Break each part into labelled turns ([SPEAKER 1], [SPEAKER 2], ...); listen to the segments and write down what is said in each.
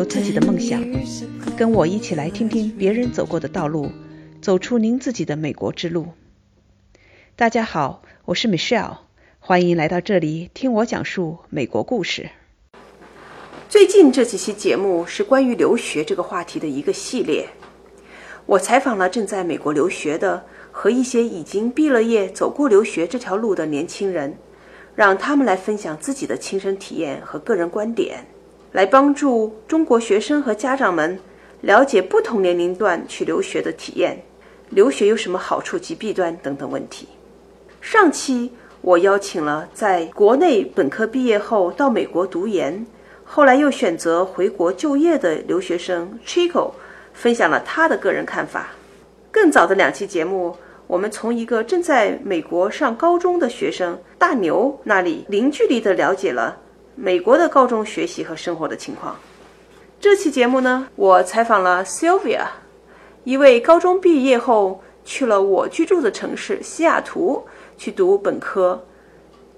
[SPEAKER 1] 有自己的梦想，跟我一起来听听别人走过的道路，走出您自己的美国之路。大家好，我是 Michelle，欢迎来到这里听我讲述美国故事。最近这几期节目是关于留学这个话题的一个系列。我采访了正在美国留学的和一些已经毕了业、走过留学这条路的年轻人，让他们来分享自己的亲身体验和个人观点。来帮助中国学生和家长们了解不同年龄段去留学的体验，留学有什么好处及弊端等等问题。上期我邀请了在国内本科毕业后到美国读研，后来又选择回国就业的留学生 Chico，分享了他的个人看法。更早的两期节目，我们从一个正在美国上高中的学生大牛那里零距离地了解了。美国的高中学习和生活的情况。这期节目呢，我采访了 Sylvia，一位高中毕业后去了我居住的城市西雅图去读本科，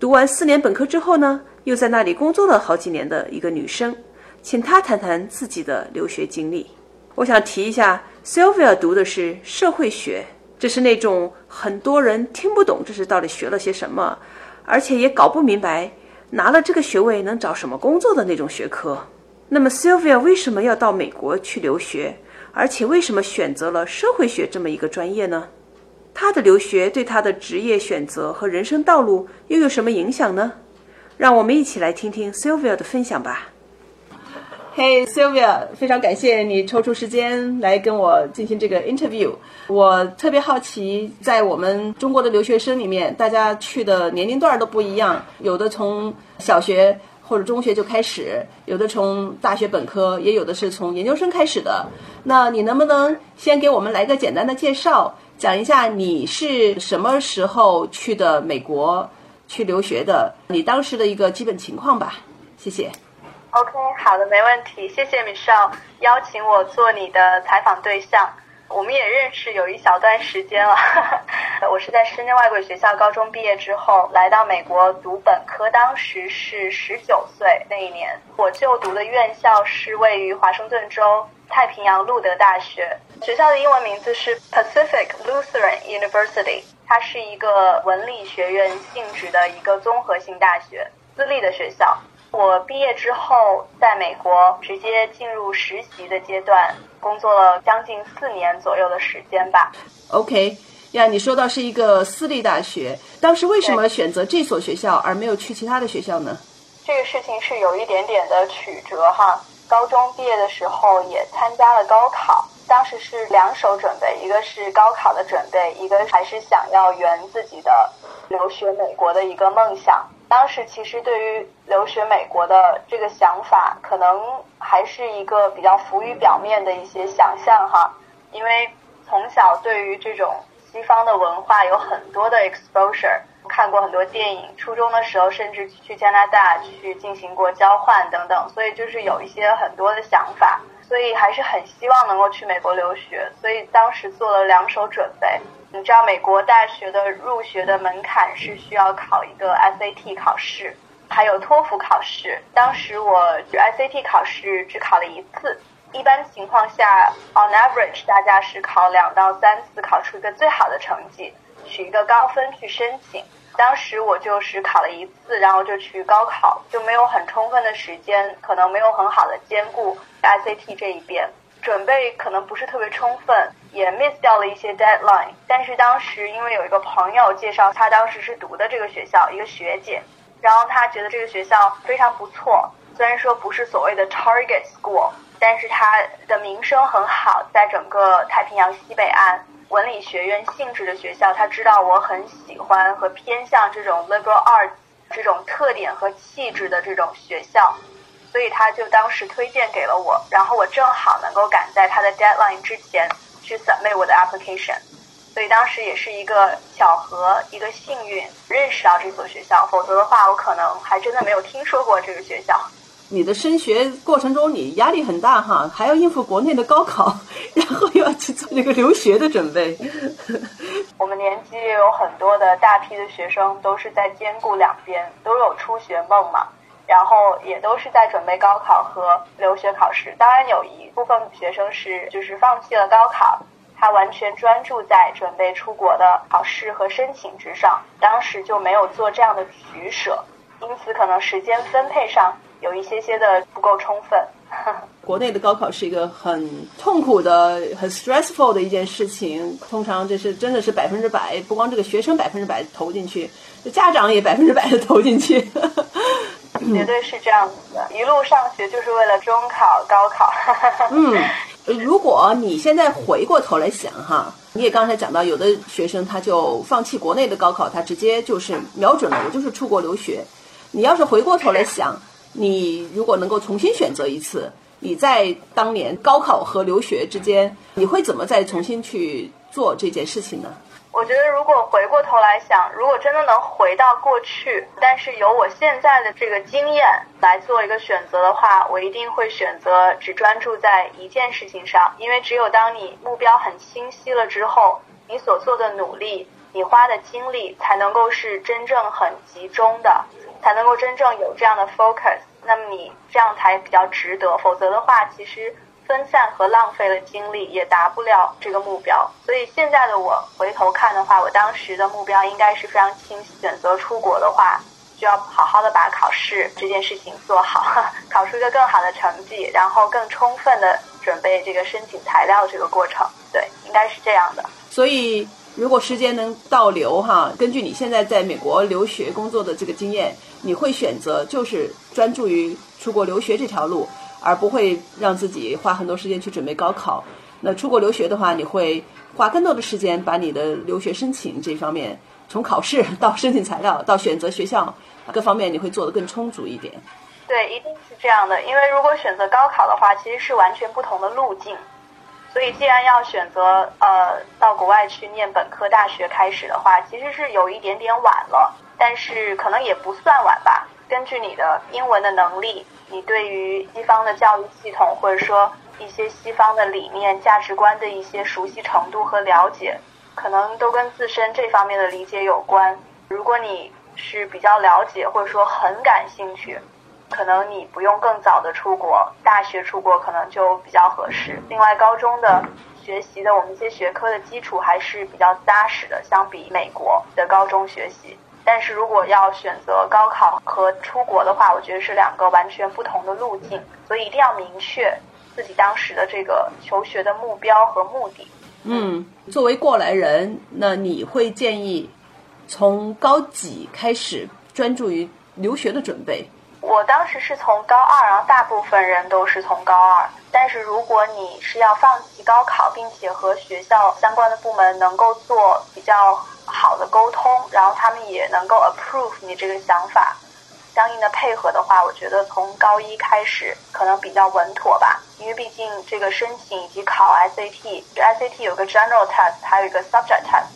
[SPEAKER 1] 读完四年本科之后呢，又在那里工作了好几年的一个女生，请她谈谈自己的留学经历。我想提一下，Sylvia 读的是社会学，这是那种很多人听不懂这是到底学了些什么，而且也搞不明白。拿了这个学位能找什么工作的那种学科？那么 Sylvia 为什么要到美国去留学？而且为什么选择了社会学这么一个专业呢？他的留学对他的职业选择和人生道路又有什么影响呢？让我们一起来听听 Sylvia 的分享吧。Hey Sylvia，非常感谢你抽出时间来跟我进行这个 interview。我特别好奇，在我们中国的留学生里面，大家去的年龄段都不一样，有的从小学或者中学就开始，有的从大学本科，也有的是从研究生开始的。那你能不能先给我们来个简单的介绍，讲一下你是什么时候去的美国去留学的，你当时的一个基本情况吧？谢谢。
[SPEAKER 2] OK，好的，没问题。谢谢 Michelle 邀请我做你的采访对象。我们也认识有一小段时间了。我是在深圳外国语学校高中毕业之后来到美国读本科，当时是十九岁那一年。我就读的院校是位于华盛顿州太平洋路德大学，学校的英文名字是 Pacific Lutheran University，它是一个文理学院性质的一个综合性大学，私立的学校。我毕业之后，在美国直接进入实习的阶段，工作了将近四年左右的时间吧。
[SPEAKER 1] OK，呀，你说到是一个私立大学，当时为什么选择这所学校而没有去其他的学校呢？
[SPEAKER 2] 这个事情是有一点点的曲折哈。高中毕业的时候也参加了高考，当时是两手准备，一个是高考的准备，一个还是想要圆自己的留学美国的一个梦想。当时其实对于留学美国的这个想法，可能还是一个比较浮于表面的一些想象哈，因为从小对于这种西方的文化有很多的 exposure，看过很多电影，初中的时候甚至去加拿大去进行过交换等等，所以就是有一些很多的想法，所以还是很希望能够去美国留学，所以当时做了两手准备。你知道美国大学的入学的门槛是需要考一个 SAT 考试，还有托福考试。当时我 SAT 考试只考了一次，一般情况下，on average 大家是考两到三次，考出一个最好的成绩，取一个高分去申请。当时我就是考了一次，然后就去高考，就没有很充分的时间，可能没有很好的兼顾 SAT 这一边。准备可能不是特别充分，也 miss 掉了一些 deadline。但是当时因为有一个朋友介绍，他当时是读的这个学校，一个学姐，然后他觉得这个学校非常不错。虽然说不是所谓的 target school，但是它的名声很好，在整个太平洋西北岸文理学院性质的学校，他知道我很喜欢和偏向这种 liberal arts 这种特点和气质的这种学校。所以他就当时推荐给了我，然后我正好能够赶在他的 deadline 之前去 submit 我的 application，所以当时也是一个巧合，一个幸运认识到这所学校，否则的话我可能还真的没有听说过这个学校。
[SPEAKER 1] 你的升学过程中你压力很大哈，还要应付国内的高考，然后又要去做那个留学的准备。
[SPEAKER 2] 我们年级也有很多的大批的学生都是在兼顾两边，都有出学梦嘛。然后也都是在准备高考和留学考试。当然，有一部分学生是就是放弃了高考，他完全专注在准备出国的考试和申请之上，当时就没有做这样的取舍，因此可能时间分配上有一些些的不够充分。
[SPEAKER 1] 国内的高考是一个很痛苦的、很 stressful 的一件事情，通常这是真的是百分之百，不光这个学生百分之百投进去，家长也百分之百的投进去。
[SPEAKER 2] 绝对是这样子的，一路上学就是为了中考、高考。
[SPEAKER 1] 嗯，如果你现在回过头来想哈，你也刚才讲到，有的学生他就放弃国内的高考，他直接就是瞄准了我就是出国留学。你要是回过头来想。你如果能够重新选择一次，你在当年高考和留学之间，你会怎么再重新去做这件事情呢？
[SPEAKER 2] 我觉得，如果回过头来想，如果真的能回到过去，但是有我现在的这个经验来做一个选择的话，我一定会选择只专注在一件事情上，因为只有当你目标很清晰了之后，你所做的努力，你花的精力才能够是真正很集中的。才能够真正有这样的 focus，那么你这样才比较值得。否则的话，其实分散和浪费了精力，也达不了这个目标。所以现在的我回头看的话，我当时的目标应该是非常清晰。选择出国的话，就要好好的把考试这件事情做好，考出一个更好的成绩，然后更充分的准备这个申请材料这个过程。对，应该是这样的。
[SPEAKER 1] 所以。如果时间能倒流哈，根据你现在在美国留学工作的这个经验，你会选择就是专注于出国留学这条路，而不会让自己花很多时间去准备高考。那出国留学的话，你会花更多的时间把你的留学申请这方面，从考试到申请材料到选择学校各方面，你会做得更充足一点。
[SPEAKER 2] 对，一定是这样的，因为如果选择高考的话，其实是完全不同的路径。所以，既然要选择呃到国外去念本科大学开始的话，其实是有一点点晚了，但是可能也不算晚吧。根据你的英文的能力，你对于西方的教育系统或者说一些西方的理念、价值观的一些熟悉程度和了解，可能都跟自身这方面的理解有关。如果你是比较了解或者说很感兴趣。可能你不用更早的出国，大学出国可能就比较合适。另外，高中的学习的我们一些学科的基础还是比较扎实的，相比美国的高中学习。但是如果要选择高考和出国的话，我觉得是两个完全不同的路径，所以一定要明确自己当时的这个求学的目标和目的。
[SPEAKER 1] 嗯，作为过来人，那你会建议从高几开始专注于留学的准备？
[SPEAKER 2] 我当时是从高二，然后大部分人都是从高二。但是如果你是要放弃高考，并且和学校相关的部门能够做比较好的沟通，然后他们也能够 approve 你这个想法，相应的配合的话，我觉得从高一开始可能比较稳妥吧。因为毕竟这个申请以及考 SAT，SAT 有个 general test，还有一个 subject test，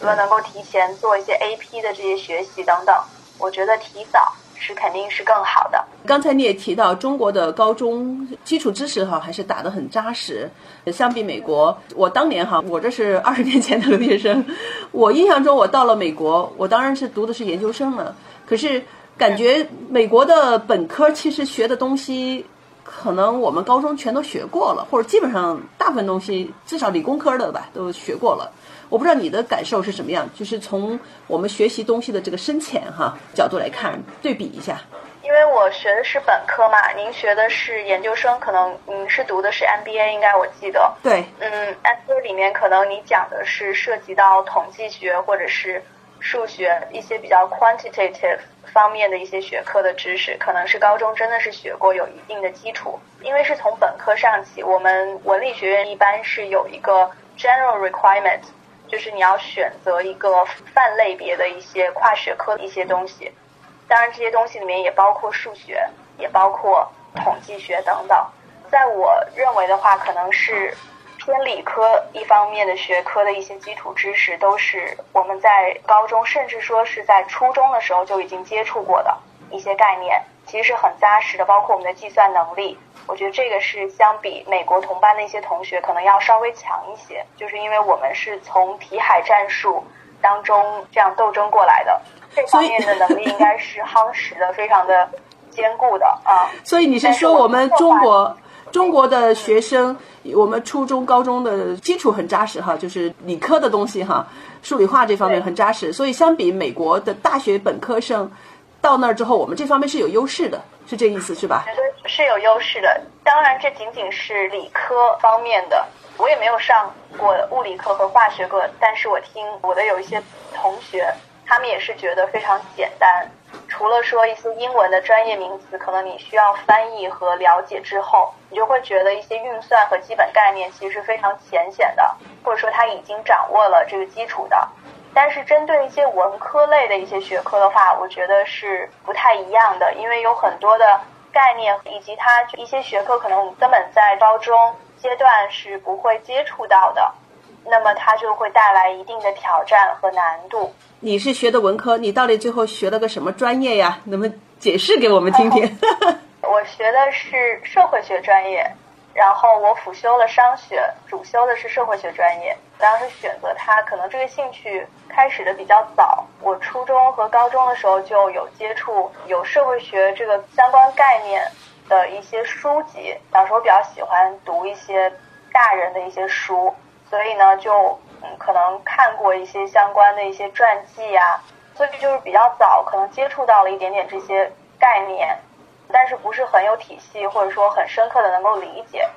[SPEAKER 2] 如果能够提前做一些 AP 的这些学习等等，我觉得提早。是肯定是更好的。
[SPEAKER 1] 刚才你也提到，中国的高中基础知识哈还是打得很扎实，相比美国，我当年哈，我这是二十年前的留学生，我印象中我到了美国，我当然是读的是研究生了，可是感觉美国的本科其实学的东西，可能我们高中全都学过了，或者基本上大部分东西，至少理工科的吧，都学过了。我不知道你的感受是什么样，就是从我们学习东西的这个深浅哈角度来看，对比一下。
[SPEAKER 2] 因为我学的是本科嘛，您学的是研究生，可能您是读的是 MBA，应该我记得。
[SPEAKER 1] 对。
[SPEAKER 2] 嗯，MBA 里面可能你讲的是涉及到统计学或者是数学一些比较 quantitative 方面的一些学科的知识，可能是高中真的是学过，有一定的基础。因为是从本科上起，我们文理学院一般是有一个 general requirement。就是你要选择一个泛类别的一些跨学科的一些东西，当然这些东西里面也包括数学，也包括统计学等等。在我认为的话，可能是偏理科一方面的学科的一些基础知识，都是我们在高中甚至说是在初中的时候就已经接触过的一些概念，其实是很扎实的，包括我们的计算能力。我觉得这个是相比美国同班的一些同学可能要稍微强一些，就是因为我们是从题海战术当中这样斗争过来的，这方面的能力应该是夯实的非常的坚固的啊。
[SPEAKER 1] 所以你是说我们中国中国的学生，我们初中、高中的基础很扎实哈，就是理科的东西哈，数理化这方面很扎实。所以相比美国的大学本科生，到那儿之后，我们这方面是有优势的，是这意思是吧？
[SPEAKER 2] 绝对是有优势的。当然，这仅仅是理科方面的。我也没有上过物理课和化学课，但是我听我的有一些同学，他们也是觉得非常简单。除了说一些英文的专业名词，可能你需要翻译和了解之后，你就会觉得一些运算和基本概念其实是非常浅显的，或者说他已经掌握了这个基础的。但是针对一些文科类的一些学科的话，我觉得是不太一样的，因为有很多的概念以及它一些学科可能根本在高中。阶段是不会接触到的，那么它就会带来一定的挑战和难度。
[SPEAKER 1] 你是学的文科，你到底最后学了个什么专业呀？能不能解释给我们听听？
[SPEAKER 2] 我学的是社会学专业，然后我辅修了商学，主修的是社会学专业。当时选择它，可能这个兴趣开始的比较早。我初中和高中的时候就有接触有社会学这个相关概念。的一些书籍，小时候比较喜欢读一些大人的一些书，所以呢，就嗯可能看过一些相关的一些传记啊，所以就是比较早，可能接触到了一点点这些概念，但是不是很有体系，或者说很深刻的能够理解，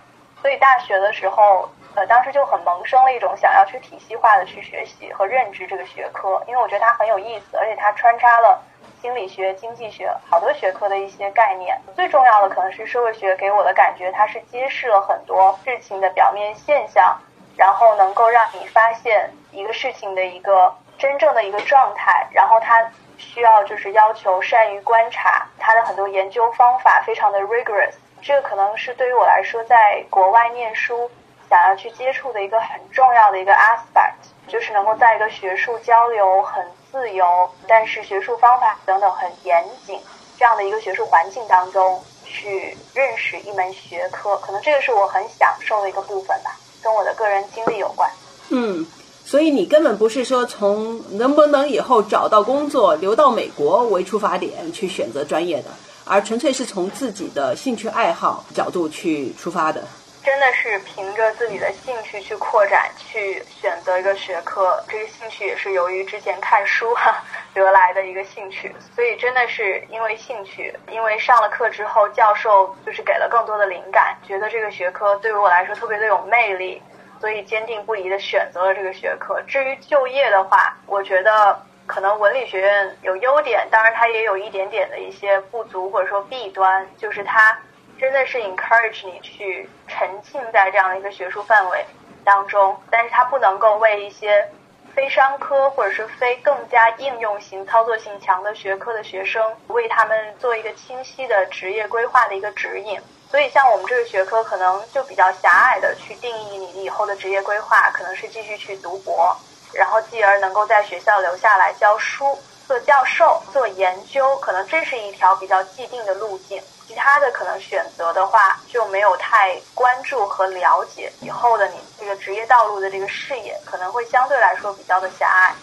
[SPEAKER 2] 所以大学的时候，呃，当时就很萌生了一种想要去体系化的去学习和认知这个学科，因为我觉得它很有意思，而且它穿插了。心理学、经济学，好多学科的一些概念。最重要的可能是社会学给我的感觉，它是揭示了很多事情的表面现象，然后能够让你发现一个事情的一个真正的一个状态。然后它需要就是要求善于观察，他的很多研究方法非常的 rigorous。这个可能是对于我来说，在国外念书想要去接触的一个很重要的一个 aspect，就是能够在一个学术交流很。自由，但是学术方法等等很严谨，这样的一个学术环境当中去认识一门学科，可能这个是我很享受的一个部分吧，跟我的个人经历有关。
[SPEAKER 1] 嗯，所以你根本不是说从能不能以后找到工作留到美国为出发点去选择专业的，而纯粹是从自己的兴趣爱好角度去出发的。
[SPEAKER 2] 真的是凭着自己的兴趣去扩展，去选择一个学科。这个兴趣也是由于之前看书哈得来的一个兴趣，所以真的是因为兴趣，因为上了课之后，教授就是给了更多的灵感，觉得这个学科对于我来说特别的有魅力，所以坚定不移的选择了这个学科。至于就业的话，我觉得可能文理学院有优点，当然它也有一点点的一些不足或者说弊端，就是它。真的是 encourage 你去沉浸在这样的一个学术范围当中，但是它不能够为一些非商科或者是非更加应用型、操作性强的学科的学生，为他们做一个清晰的职业规划的一个指引。所以，像我们这个学科，可能就比较狭隘的去定义你以后的职业规划，可能是继续去读博，然后继而能够在学校留下来教书、做教授、做研究，可能这是一条比较既定的路径。其他的可能选择的话，就没有太关注和了解以后的你这个职业道路的这个视野，可能会相对来说比较的狭隘。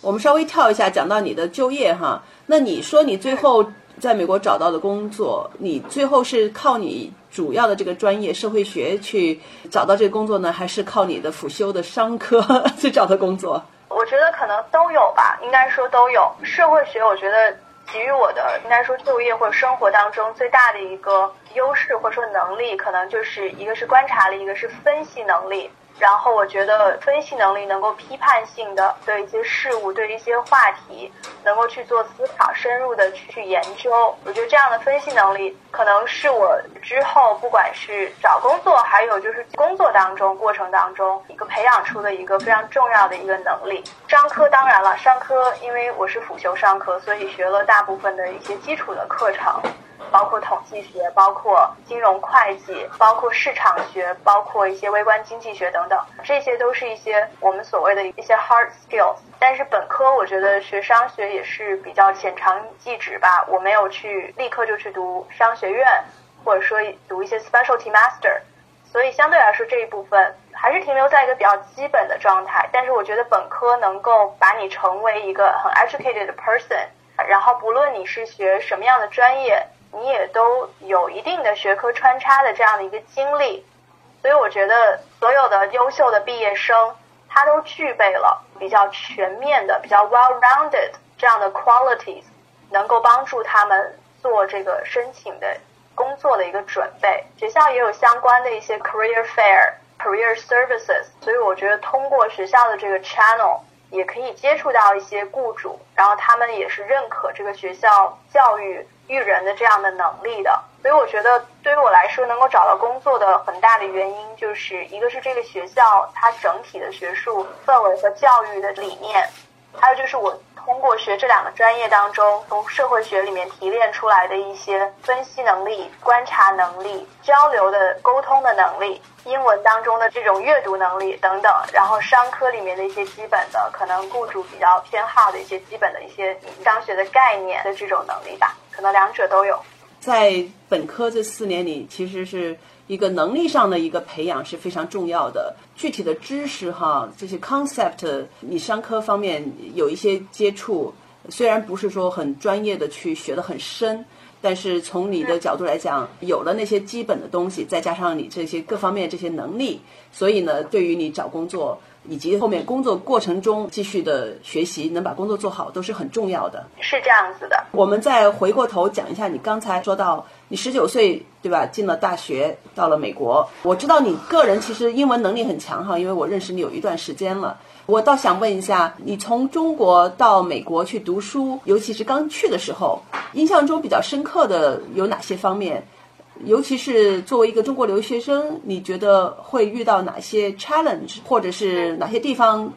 [SPEAKER 1] 我们稍微跳一下，讲到你的就业哈，那你说你最后在美国找到的工作，你最后是靠你主要的这个专业社会学去找到这个工作呢，还是靠你的辅修的商科 去找的工作？
[SPEAKER 2] 我觉得可能都有吧，应该说都有。社会学，我觉得。给予我的应该说就业或者生活当中最大的一个优势或者说能力，可能就是一个是观察力，一个是分析能力。然后我觉得分析能力能够批判性的对一些事物、对一些话题，能够去做思考、深入的去研究。我觉得这样的分析能力，可能是我之后不管是找工作，还有就是工作当中过程当中一个培养出的一个非常重要的一个能力。商科当然了，商科因为我是辅修商科，所以学了大部分的一些基础的课程。包括统计学，包括金融会计，包括市场学，包括一些微观经济学等等，这些都是一些我们所谓的一些 hard skills。但是本科我觉得学商学也是比较浅尝即止吧，我没有去立刻就去读商学院，或者说读一些 specialty master，所以相对来说这一部分还是停留在一个比较基本的状态。但是我觉得本科能够把你成为一个很 educated person，然后不论你是学什么样的专业。你也都有一定的学科穿插的这样的一个经历，所以我觉得所有的优秀的毕业生，他都具备了比较全面的、比较 well-rounded 这样的 qualities，能够帮助他们做这个申请的工作的一个准备。学校也有相关的一些 career fair、career services，所以我觉得通过学校的这个 channel。也可以接触到一些雇主，然后他们也是认可这个学校教育育人的这样的能力的。所以我觉得对于我来说，能够找到工作的很大的原因，就是一个是这个学校它整体的学术氛围和教育的理念，还有就是我通过学这两个专业当中，从社会学里面提炼出来的一些分析能力、观察能力、交流的沟通的能力。英文当中的这种阅读能力等等，然后商科里面的一些基本的，可能雇主比较偏好的一些基本的一些商学的概念的这种能力吧，可能两者都有。
[SPEAKER 1] 在本科这四年里，其实是一个能力上的一个培养是非常重要的。具体的知识哈，这些 concept，你商科方面有一些接触，虽然不是说很专业的去学得很深。但是从你的角度来讲，有了那些基本的东西，再加上你这些各方面这些能力，所以呢，对于你找工作以及后面工作过程中继续的学习，能把工作做好都是很重要的。
[SPEAKER 2] 是这样子的。
[SPEAKER 1] 我们再回过头讲一下，你刚才说到你十九岁对吧，进了大学，到了美国。我知道你个人其实英文能力很强哈，因为我认识你有一段时间了。我倒想问一下，你从中国到美国去读书，尤其是刚去的时候，印象中比较深刻的有哪些方面？尤其是作为一个中国留学生，你觉得会遇到哪些 challenge，或者是哪些地方，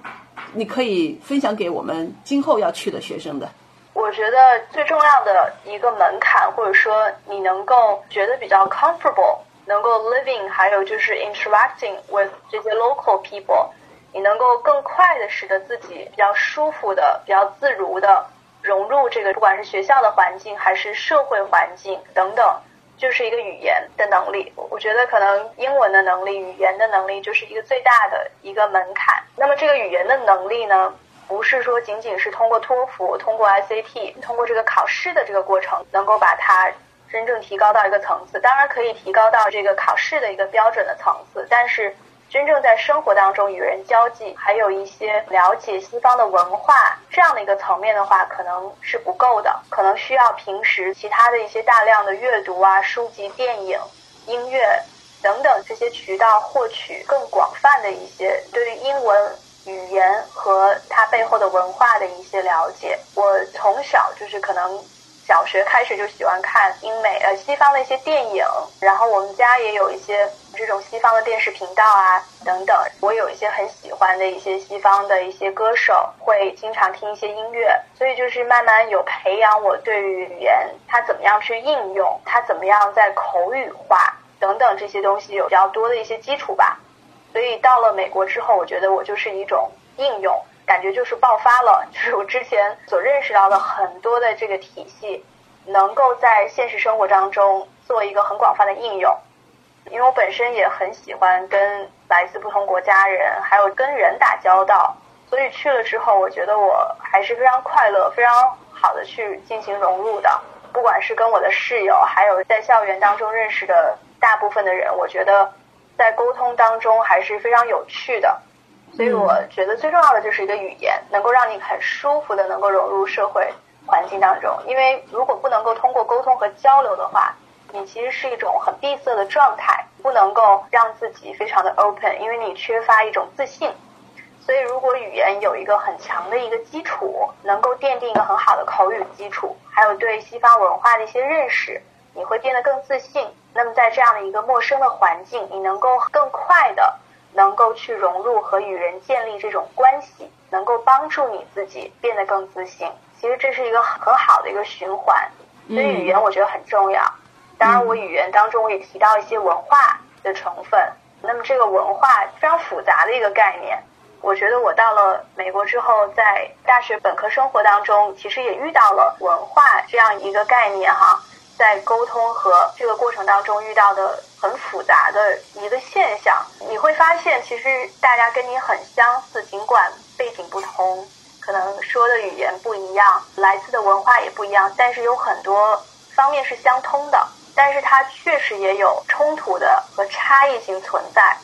[SPEAKER 1] 你可以分享给我们今后要去的学生的？
[SPEAKER 2] 我觉得最重要的一个门槛，或者说你能够觉得比较 comfortable，能够 living，还有就是 interacting with 这些 local people。你能够更快的使得自己比较舒服的、比较自如的融入这个，不管是学校的环境还是社会环境等等，就是一个语言的能力。我觉得可能英文的能力、语言的能力就是一个最大的一个门槛。那么这个语言的能力呢，不是说仅仅是通过托福、通过 SAT、通过这个考试的这个过程能够把它真正提高到一个层次。当然可以提高到这个考试的一个标准的层次，但是。真正在生活当中与人交际，还有一些了解西方的文化这样的一个层面的话，可能是不够的，可能需要平时其他的一些大量的阅读啊、书籍、电影、音乐等等这些渠道获取更广泛的一些对于英文语言和它背后的文化的一些了解。我从小就是可能。小学开始就喜欢看英美呃西方的一些电影，然后我们家也有一些这种西方的电视频道啊等等。我有一些很喜欢的一些西方的一些歌手，会经常听一些音乐，所以就是慢慢有培养我对于语言它怎么样去应用，它怎么样在口语化等等这些东西有比较多的一些基础吧。所以到了美国之后，我觉得我就是一种应用。感觉就是爆发了，就是我之前所认识到的很多的这个体系，能够在现实生活当中做一个很广泛的应用。因为我本身也很喜欢跟来自不同国家人，还有跟人打交道，所以去了之后，我觉得我还是非常快乐、非常好的去进行融入的。不管是跟我的室友，还有在校园当中认识的大部分的人，我觉得在沟通当中还是非常有趣的。所以我觉得最重要的就是一个语言，能够让你很舒服的能够融入社会环境当中。因为如果不能够通过沟通和交流的话，你其实是一种很闭塞的状态，不能够让自己非常的 open，因为你缺乏一种自信。所以如果语言有一个很强的一个基础，能够奠定一个很好的口语基础，还有对西方文化的一些认识，你会变得更自信。那么在这样的一个陌生的环境，你能够更快的。能够去融入和与人建立这种关系，能够帮助你自己变得更自信。其实这是一个很好的一个循环，所以语言我觉得很重要。当然，我语言当中我也提到一些文化的成分。那么这个文化非常复杂的一个概念，我觉得我到了美国之后，在大学本科生活当中，其实也遇到了文化这样一个概念哈。在沟通和这个过程当中遇到的很复杂的一个现象，你会发现其实大家跟你很相似，尽管背景不同，可能说的语言不一样，来自的文化也不一样，但是有很多方面是相通的，但是它确实也有冲突的和差异性存在。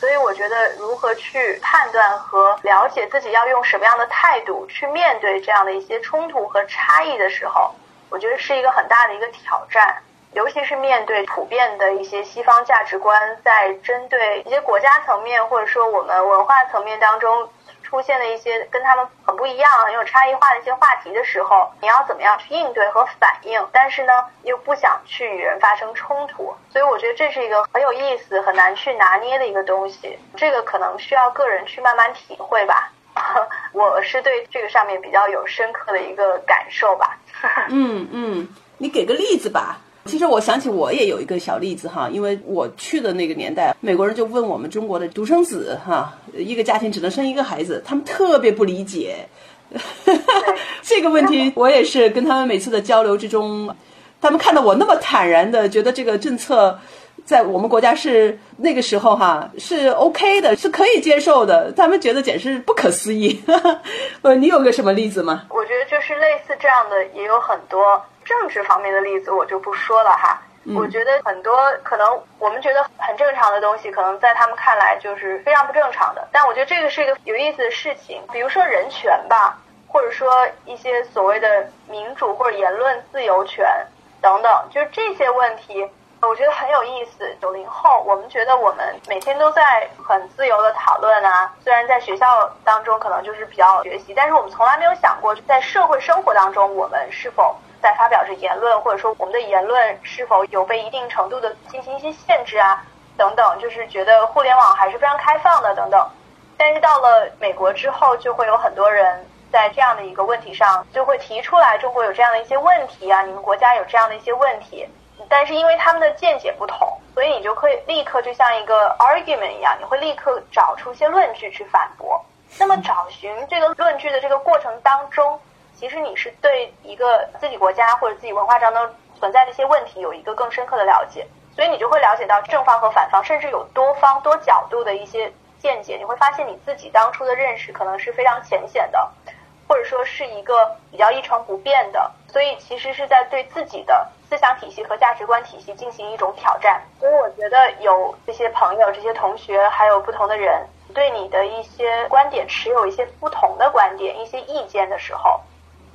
[SPEAKER 2] 所以我觉得，如何去判断和了解自己要用什么样的态度去面对这样的一些冲突和差异的时候，我觉得是一个很大的一个挑战。尤其是面对普遍的一些西方价值观，在针对一些国家层面或者说我们文化层面当中出现的一些跟他们很不一样、很有差异化的一些话题的时候，你要怎么样去应对和反应？但是呢，又不想去与人发生冲突，所以我觉得这是一个很有意思、很难去拿捏的一个东西。这个可能需要个人去慢慢体会吧。我是对这个上面比较有深刻的一个感受吧。
[SPEAKER 1] 嗯嗯，你给个例子吧。其实我想起我也有一个小例子哈，因为我去的那个年代，美国人就问我们中国的独生子哈，一个家庭只能生一个孩子，他们特别不理解 这个问题。我也是跟他们每次的交流之中，他们看到我那么坦然的觉得这个政策在我们国家是那个时候哈是 OK 的，是可以接受的，他们觉得简直不可思议。呃，你有个什么例子吗？
[SPEAKER 2] 我觉得就是类似这样的也有很多。政治方面的例子我就不说了哈，我觉得很多可能我们觉得很正常的东西，可能在他们看来就是非常不正常的。但我觉得这个是一个有意思的事情，比如说人权吧，或者说一些所谓的民主或者言论自由权等等，就是这些问题，我觉得很有意思。九零后，我们觉得我们每天都在很自由的讨论啊，虽然在学校当中可能就是比较学习，但是我们从来没有想过在社会生活当中我们是否。在发表着言论，或者说我们的言论是否有被一定程度的进行一些限制啊，等等，就是觉得互联网还是非常开放的等等。但是到了美国之后，就会有很多人在这样的一个问题上就会提出来，中国有这样的一些问题啊，你们国家有这样的一些问题。但是因为他们的见解不同，所以你就可以立刻就像一个 argument 一样，你会立刻找出一些论据去反驳。那么找寻这个论据的这个过程当中。其实你是对一个自己国家或者自己文化当中存在的一些问题有一个更深刻的了解，所以你就会了解到正方和反方，甚至有多方多角度的一些见解。你会发现你自己当初的认识可能是非常浅显的，或者说是一个比较一成不变的。所以其实是在对自己的思想体系和价值观体系进行一种挑战。所以我觉得有这些朋友、这些同学，还有不同的人对你的一些观点持有一些不同的观点、一些意见的时候。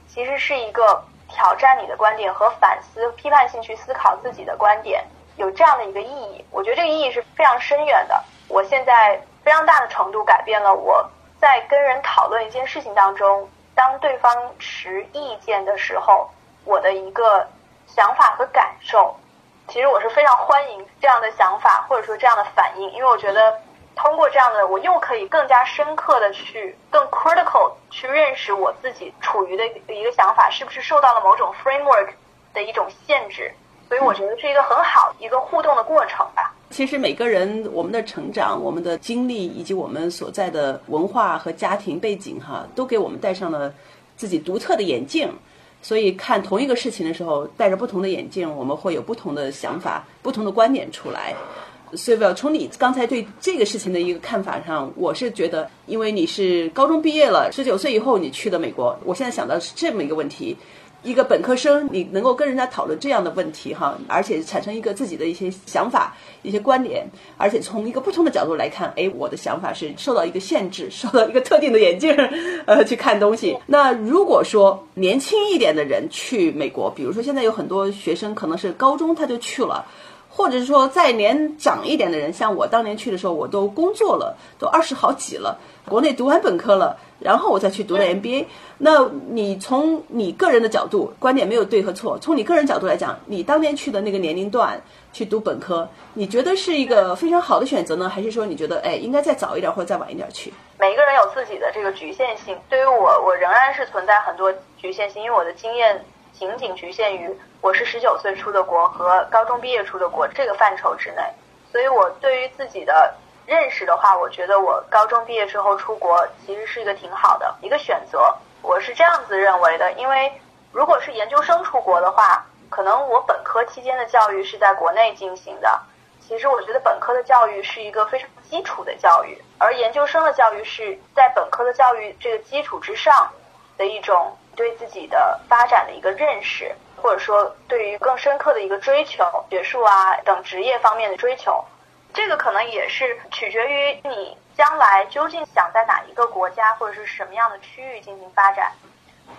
[SPEAKER 2] 其实是一个挑战你的观点和反思、批判性去思考自己的观点，有这样的一个意义。我觉得这个意义是非常深远的。我现在非常大的程度改变了我在跟人讨论一件事情当中，当对方持意见的时候，我的一个想法和感受。其实我是非常欢迎这样的想法或者说这样的反应，因为我觉得。通过这样的，我又可以更加深刻的去更 critical 去认识我自己处于的一个想法是不是受到了某种 framework 的一种限制，所以我觉得是一个很好一个互动的过程吧。
[SPEAKER 1] 其实每个人我们的成长、我们的经历以及我们所在的文化和家庭背景哈，都给我们戴上了自己独特的眼镜，所以看同一个事情的时候，戴着不同的眼镜，我们会有不同的想法、不同的观点出来。所以，从你刚才对这个事情的一个看法上，我是觉得，因为你是高中毕业了，十九岁以后你去的美国，我现在想到是这么一个问题：一个本科生，你能够跟人家讨论这样的问题，哈，而且产生一个自己的一些想法、一些观点，而且从一个不同的角度来看，哎，我的想法是受到一个限制，受到一个特定的眼镜，呃，去看东西。那如果说年轻一点的人去美国，比如说现在有很多学生可能是高中他就去了。或者是说再年长一点的人，像我当年去的时候，我都工作了，都二十好几了，国内读完本科了，然后我再去读的 MBA。那你从你个人的角度，观点没有对和错。从你个人角度来讲，你当年去的那个年龄段去读本科，你觉得是一个非常好的选择呢，还是说你觉得哎应该再早一点或者再晚一点去？
[SPEAKER 2] 每个人有自己的这个局限性，对于我，我仍然是存在很多局限性，因为我的经验。仅仅局限于我是十九岁出的国和高中毕业出的国这个范畴之内，所以我对于自己的认识的话，我觉得我高中毕业之后出国其实是一个挺好的一个选择。我是这样子认为的，因为如果是研究生出国的话，可能我本科期间的教育是在国内进行的。其实我觉得本科的教育是一个非常基础的教育，而研究生的教育是在本科的教育这个基础之上。的一种对自己的发展的一个认识，或者说对于更深刻的一个追求，学术啊等职业方面的追求，这个可能也是取决于你将来究竟想在哪一个国家或者是什么样的区域进行发展。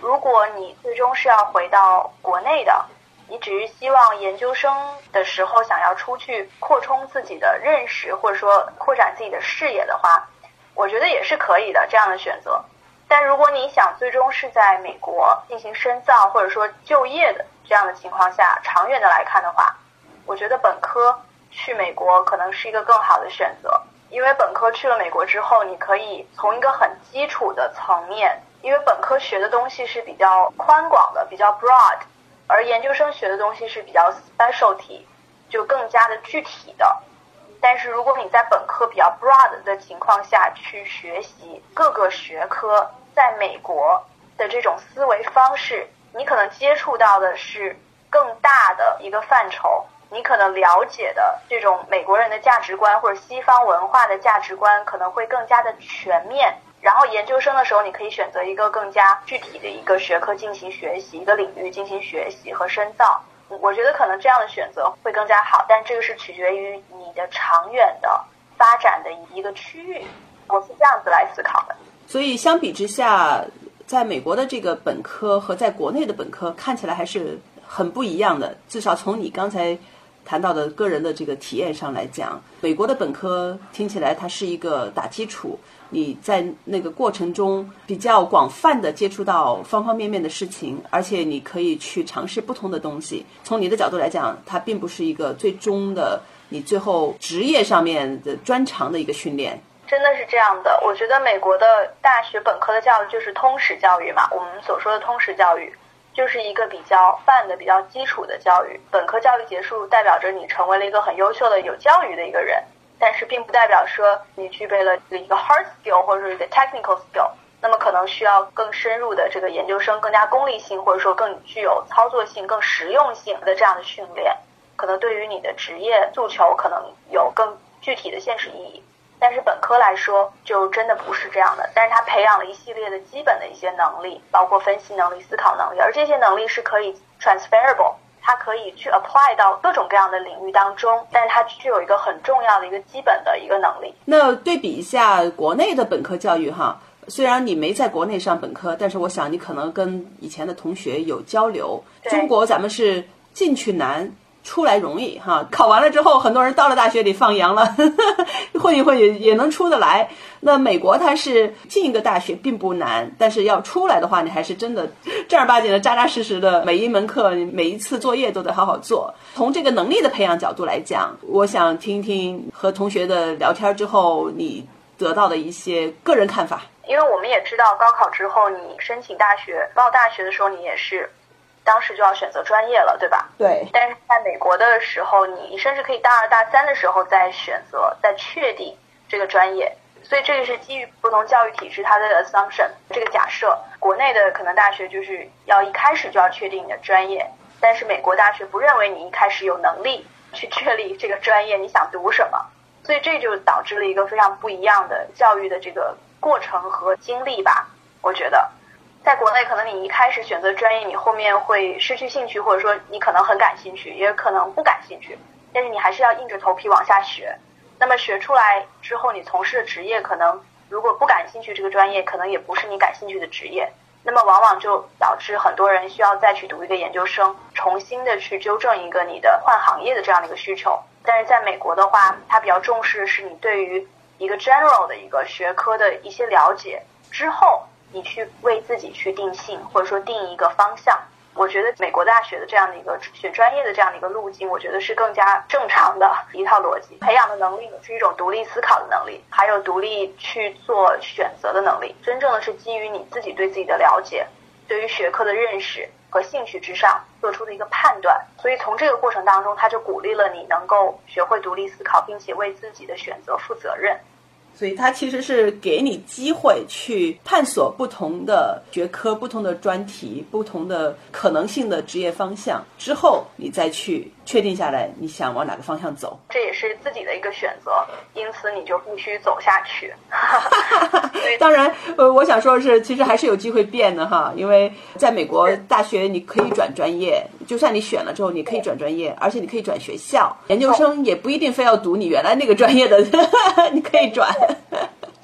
[SPEAKER 2] 如果你最终是要回到国内的，你只是希望研究生的时候想要出去扩充自己的认识，或者说扩展自己的视野的话，我觉得也是可以的这样的选择。但如果你想最终是在美国进行深造或者说就业的这样的情况下，长远的来看的话，我觉得本科去美国可能是一个更好的选择，因为本科去了美国之后，你可以从一个很基础的层面。因为本科学的东西是比较宽广的，比较 broad，而研究生学的东西是比较 specialty，就更加的具体的。但是如果你在本科比较 broad 的情况下去学习各个学科，在美国的这种思维方式，你可能接触到的是更大的一个范畴，你可能了解的这种美国人的价值观或者西方文化的价值观可能会更加的全面。然后研究生的时候，你可以选择一个更加具体的一个学科进行学习，一个领域进行学习和深造。我觉得可能这样的选择会更加好，但这个是取决于你的长远的发展的一个区域。我是这样子来思考的。
[SPEAKER 1] 所以相比之下，在美国的这个本科和在国内的本科看起来还是很不一样的。至少从你刚才谈到的个人的这个体验上来讲，美国的本科听起来它是一个打基础。你在那个过程中比较广泛的接触到方方面面的事情，而且你可以去尝试不同的东西。从你的角度来讲，它并不是一个最终的你最后职业上面的专长的一个训练。
[SPEAKER 2] 真的是这样的，我觉得美国的大学本科的教育就是通识教育嘛，我们所说的通识教育就是一个比较泛的、比较基础的教育。本科教育结束，代表着你成为了一个很优秀的、有教育的一个人。但是并不代表说你具备了一个 hard skill 或者是一个 technical skill，那么可能需要更深入的这个研究生更加功利性或者说更具有操作性、更实用性的这样的训练，可能对于你的职业诉求可能有更具体的现实意义。但是本科来说就真的不是这样的，但是它培养了一系列的基本的一些能力，包括分析能力、思考能力，而这些能力是可以 transferable。它可以去 apply 到各种各样的领域当中，但是它具有一个很重要的一个基本的一个能力。
[SPEAKER 1] 那对比一下国内的本科教育哈，虽然你没在国内上本科，但是我想你可能跟以前的同学有交流。中国咱们是进去难。出来容易哈，考完了之后，很多人到了大学里放羊了，混一混也也能出得来。那美国它是进一个大学并不难，但是要出来的话，你还是真的正儿八经的、扎扎实实的，每一门课、每一次作业都得好好做。从这个能力的培养角度来讲，我想听听和同学的聊天之后，你得到的一些个人看法。
[SPEAKER 2] 因为我们也知道，高考之后你申请大学、报大学的时候，你也是。当时就要选择专业了，对吧？
[SPEAKER 1] 对。
[SPEAKER 2] 但是在美国的时候，你甚至可以大二大三的时候再选择、再确定这个专业。所以这个是基于不同教育体制它的 assumption 这个假设。国内的可能大学就是要一开始就要确定你的专业，但是美国大学不认为你一开始有能力去确立这个专业你想读什么，所以这就导致了一个非常不一样的教育的这个过程和经历吧，我觉得。在国内，可能你一开始选择专业，你后面会失去兴趣，或者说你可能很感兴趣，也可能不感兴趣，但是你还是要硬着头皮往下学。那么学出来之后，你从事的职业可能如果不感兴趣，这个专业可能也不是你感兴趣的职业。那么往往就导致很多人需要再去读一个研究生，重新的去纠正一个你的换行业的这样的一个需求。但是在美国的话，它比较重视是你对于一个 general 的一个学科的一些了解之后。你去为自己去定性，或者说定一个方向，我觉得美国大学的这样的一个选专业的这样的一个路径，我觉得是更加正常的一套逻辑。培养的能力呢是一种独立思考的能力，还有独立去做选择的能力。真正的是基于你自己对自己的了解，对于学科的认识和兴趣之上做出的一个判断。所以从这个过程当中，他就鼓励了你能够学会独立思考，并且为自己的选择负责任。
[SPEAKER 1] 所以它其实是给你机会去探索不同的学科、不同的专题、不同的可能性的职业方向，之后你再去确定下来你想往哪个方向走。
[SPEAKER 2] 这也是自己的一个选择，因此你就必须走下去。
[SPEAKER 1] 当然，呃，我想说的是，其实还是有机会变的哈，因为在美国大学你可以转专业，就算你选了之后，你可以转专业，而且你可以转学校，研究生也不一定非要读你原来那个专业的，你可以转。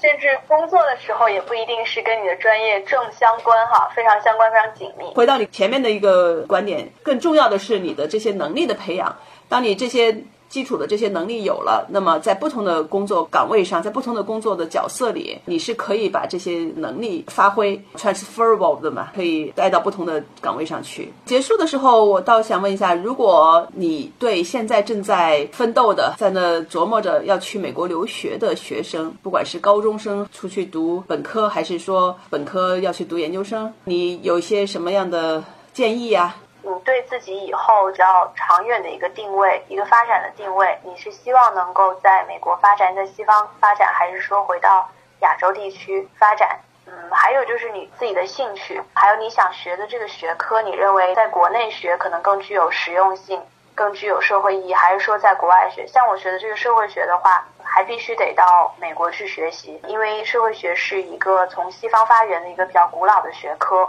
[SPEAKER 2] 甚至工作的时候也不一定是跟你的专业正相关哈，非常相关，非常紧密。
[SPEAKER 1] 回到你前面的一个观点，更重要的是你的这些能力的培养。当你这些。基础的这些能力有了，那么在不同的工作岗位上，在不同的工作的角色里，你是可以把这些能力发挥 transferable 的嘛？可以带到不同的岗位上去。结束的时候，我倒想问一下，如果你对现在正在奋斗的，在那琢磨着要去美国留学的学生，不管是高中生出去读本科，还是说本科要去读研究生，你有一些什么样的建议呀？
[SPEAKER 2] 你对自己以后比较长远的一个定位，一个发展的定位，你是希望能够在美国发展，在西方发展，还是说回到亚洲地区发展？嗯，还有就是你自己的兴趣，还有你想学的这个学科，你认为在国内学可能更具有实用性，更具有社会意义，还是说在国外学？像我学的这个社会学的话，还必须得到美国去学习，因为社会学是一个从西方发源的一个比较古老的学科。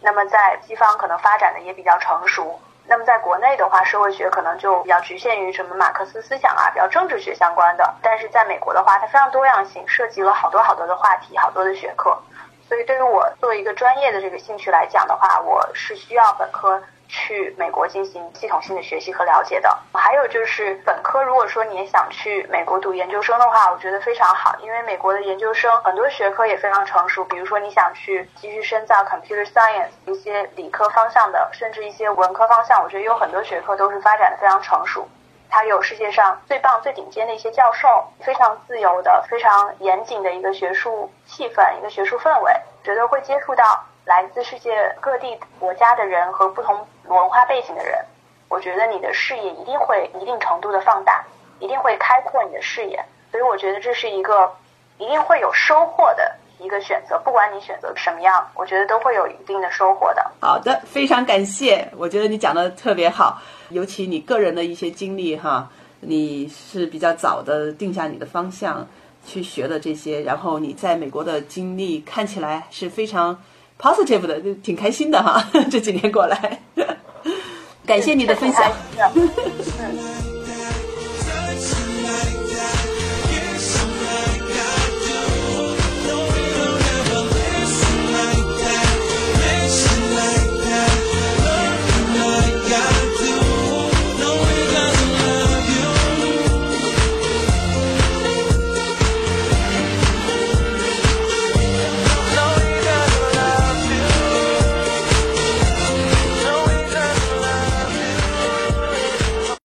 [SPEAKER 2] 那么在西方可能发展的也比较成熟，那么在国内的话，社会学可能就比较局限于什么马克思思想啊，比较政治学相关的。但是在美国的话，它非常多样性，涉及了好多好多的话题，好多的学科。所以对于我作为一个专业的这个兴趣来讲的话，我是需要本科。去美国进行系统性的学习和了解的，还有就是本科，如果说你也想去美国读研究生的话，我觉得非常好，因为美国的研究生很多学科也非常成熟，比如说你想去继续深造 computer science 一些理科方向的，甚至一些文科方向，我觉得有很多学科都是发展的非常成熟，它有世界上最棒、最顶尖的一些教授，非常自由的、非常严谨的一个学术气氛、一个学术氛围，觉得会接触到。来自世界各地国家的人和不同文化背景的人，我觉得你的视野一定会一定程度的放大，一定会开阔你的视野。所以我觉得这是一个一定会有收获的一个选择，不管你选择什么样，我觉得都会有一定的收获的。
[SPEAKER 1] 好的，非常感谢，我觉得你讲的特别好，尤其你个人的一些经历哈，你是比较早的定下你的方向去学的这些，然后你在美国的经历看起来是非常。Positive 的挺开心的哈，这几年过来，感谢你的分享。